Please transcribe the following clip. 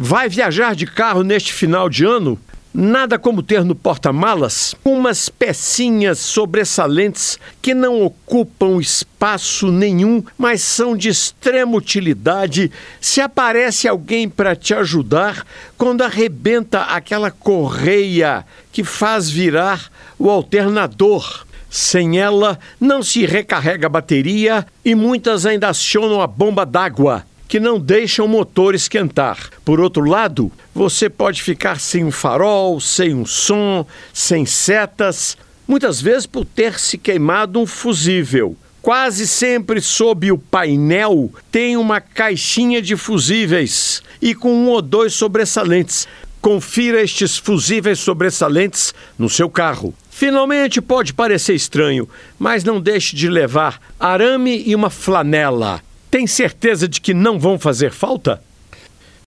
Vai viajar de carro neste final de ano? Nada como ter no porta-malas umas pecinhas sobressalentes que não ocupam espaço nenhum, mas são de extrema utilidade se aparece alguém para te ajudar quando arrebenta aquela correia que faz virar o alternador. Sem ela, não se recarrega a bateria e muitas ainda acionam a bomba d'água que não deixam o motor esquentar. Por outro lado, você pode ficar sem um farol, sem um som, sem setas, muitas vezes por ter se queimado um fusível. Quase sempre sob o painel tem uma caixinha de fusíveis e com um ou dois sobressalentes. Confira estes fusíveis sobressalentes no seu carro. Finalmente pode parecer estranho, mas não deixe de levar arame e uma flanela. Tem certeza de que não vão fazer falta?